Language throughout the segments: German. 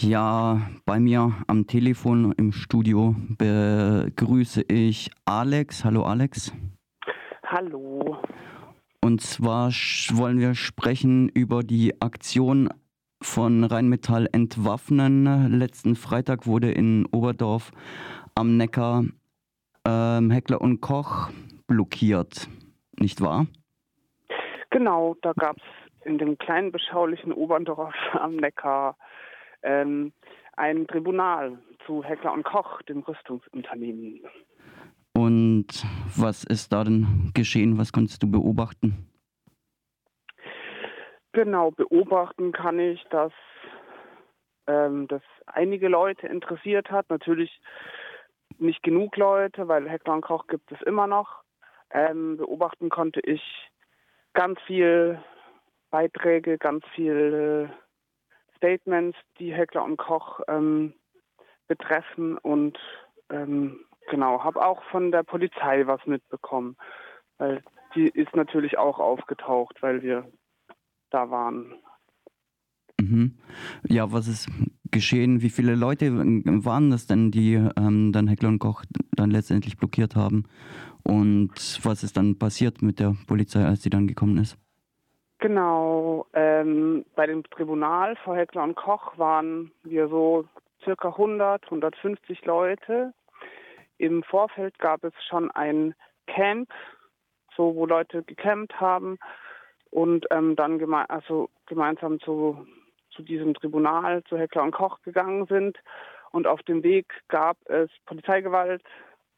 Ja, bei mir am Telefon im Studio begrüße ich Alex. Hallo Alex. Hallo. Und zwar wollen wir sprechen über die Aktion von Rheinmetall entwaffnen. Letzten Freitag wurde in Oberdorf am Neckar ähm, Heckler und Koch blockiert, nicht wahr? Genau, da gab es in dem kleinen beschaulichen Oberndorf am Neckar ähm, ein Tribunal zu Heckler und Koch, dem Rüstungsunternehmen. Und was ist da denn geschehen? Was konntest du beobachten? Genau, beobachten kann ich, dass ähm, das einige Leute interessiert hat. Natürlich nicht genug Leute, weil Heckler und Koch gibt es immer noch. Ähm, beobachten konnte ich ganz viel Beiträge, ganz viele Statements, die Heckler und Koch ähm, betreffen und ähm, genau, habe auch von der Polizei was mitbekommen, weil die ist natürlich auch aufgetaucht, weil wir da waren. Mhm. Ja, was ist geschehen? Wie viele Leute waren das denn, die ähm, dann Heckler und Koch dann letztendlich blockiert haben? Und was ist dann passiert mit der Polizei, als sie dann gekommen ist? Genau, ähm, bei dem Tribunal vor Heckler und Koch waren wir so circa 100, 150 Leute. Im Vorfeld gab es schon ein Camp, so wo Leute gecampt haben und ähm, dann geme also gemeinsam zu, zu diesem Tribunal, zu Heckler und Koch gegangen sind. Und auf dem Weg gab es Polizeigewalt,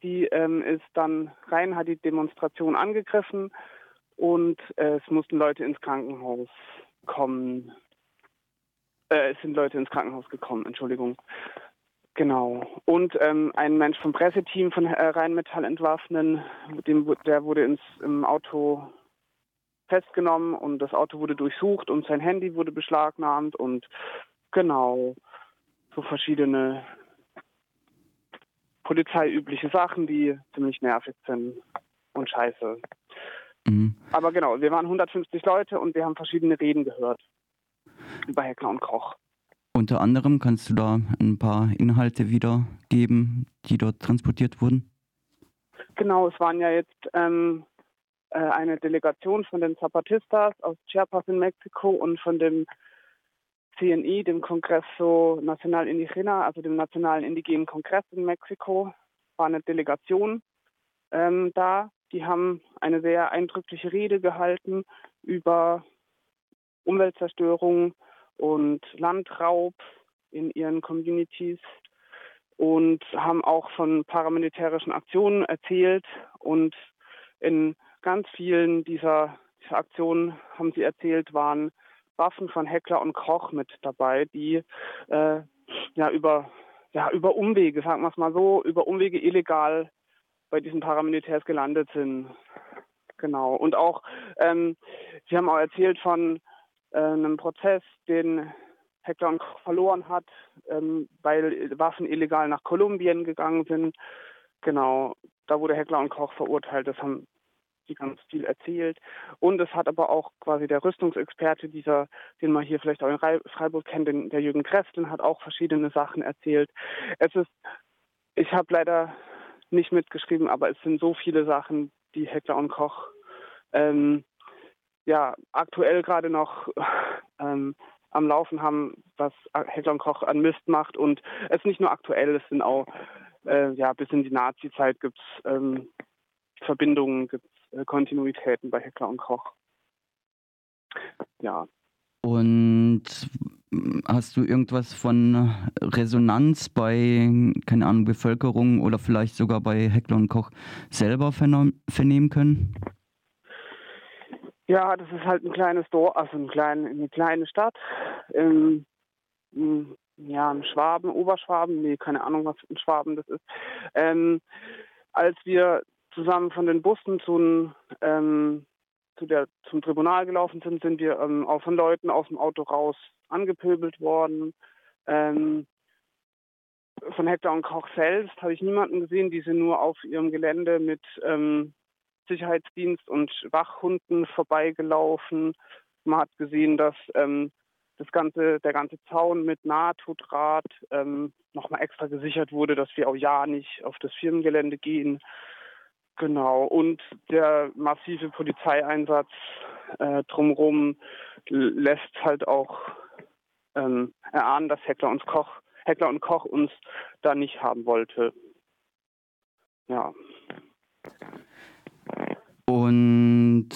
die ähm, ist dann rein, hat die Demonstration angegriffen und äh, es mussten Leute ins Krankenhaus kommen. Äh, es sind Leute ins Krankenhaus gekommen, Entschuldigung. Genau. Und ähm, ein Mensch vom Presseteam von äh, Rheinmetall entwaffnen, dem, der wurde ins, im Auto festgenommen und das Auto wurde durchsucht und sein Handy wurde beschlagnahmt und genau so verschiedene polizeiübliche Sachen, die ziemlich nervig sind und scheiße. Mhm. Aber genau, wir waren 150 Leute und wir haben verschiedene Reden gehört über Heckler und Koch. Unter anderem kannst du da ein paar Inhalte wiedergeben, die dort transportiert wurden? Genau, es waren ja jetzt ähm, äh, eine Delegation von den Zapatistas aus Chiapas in Mexiko und von dem CNI, dem Congreso Nacional Indigena, also dem Nationalen Indigenen Kongress in Mexiko, war eine Delegation ähm, da. Die haben eine sehr eindrückliche Rede gehalten über Umweltzerstörung und Landraub in ihren Communities und haben auch von paramilitärischen Aktionen erzählt. Und in ganz vielen dieser, dieser Aktionen, haben sie erzählt, waren Waffen von Heckler und Koch mit dabei, die äh, ja über ja über Umwege, sagen wir es mal so, über Umwege illegal bei diesen Paramilitärs gelandet sind. Genau. Und auch, ähm, Sie haben auch erzählt von äh, einem Prozess, den Heckler und Koch verloren hat, ähm, weil Waffen illegal nach Kolumbien gegangen sind. Genau. Da wurde Heckler und Koch verurteilt. Das haben die ganz viel erzählt. Und es hat aber auch quasi der Rüstungsexperte, dieser, den man hier vielleicht auch in Freiburg kennt, den, der Jürgen Kresteln, hat auch verschiedene Sachen erzählt. Es ist, ich habe leider nicht mitgeschrieben, aber es sind so viele Sachen, die Heckler und Koch ähm, ja aktuell gerade noch ähm, am Laufen haben, was Heckler und Koch an Mist macht. Und es ist nicht nur aktuell, es sind auch äh, ja bis in die Nazi-Zeit gibt es ähm, Verbindungen, gibt es äh, Kontinuitäten bei Heckler und Koch. Ja. Und hast du irgendwas von Resonanz bei, keine Ahnung, Bevölkerung oder vielleicht sogar bei Heckler und Koch selber vernehmen können? Ja, das ist halt ein kleines Dorf, also ein klein, eine kleine Stadt. Im, ja, im Schwaben, Oberschwaben, nee, keine Ahnung, was in Schwaben das ist. Ähm, als wir zusammen von den Bussen zu, ähm, zu der, zum Tribunal gelaufen sind, sind wir ähm, auch von Leuten aus dem Auto raus angepöbelt worden. Ähm, von Hector und Koch selbst habe ich niemanden gesehen, die sind nur auf ihrem Gelände mit ähm, Sicherheitsdienst und Wachhunden vorbeigelaufen. Man hat gesehen, dass ähm, das ganze, der ganze Zaun mit NATO-Draht ähm, nochmal extra gesichert wurde, dass wir auch ja nicht auf das Firmengelände gehen. Genau. Und der massive Polizeieinsatz äh, drumherum lässt halt auch ähm, erahnen, dass Heckler und Koch, Heckler und Koch uns da nicht haben wollte. Ja. Und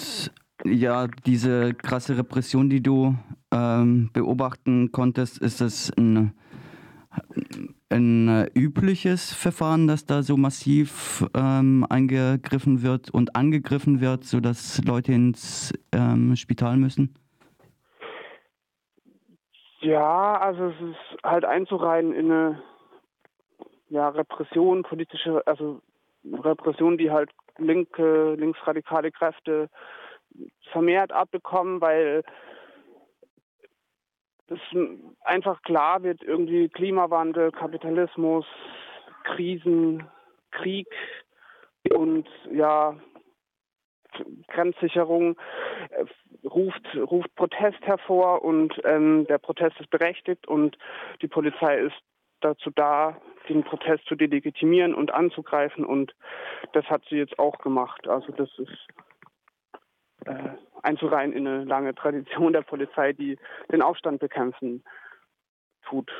ja, diese krasse Repression, die du ähm, beobachten konntest, ist es ein, ein übliches Verfahren, dass da so massiv ähm, eingegriffen wird und angegriffen wird, sodass Leute ins ähm, Spital müssen? Ja, also es ist halt einzureihen in eine ja, Repression, politische, also Repression, die halt linke, linksradikale Kräfte vermehrt abbekommen, weil es einfach klar wird, irgendwie Klimawandel, Kapitalismus, Krisen, Krieg und ja, Grenzsicherung äh, ruft, ruft Protest hervor und ähm, der Protest ist berechtigt und die Polizei ist dazu da, den Protest zu delegitimieren und anzugreifen und das hat sie jetzt auch gemacht. Also das ist äh, einzureihen in eine lange Tradition der Polizei, die den Aufstand bekämpfen tut.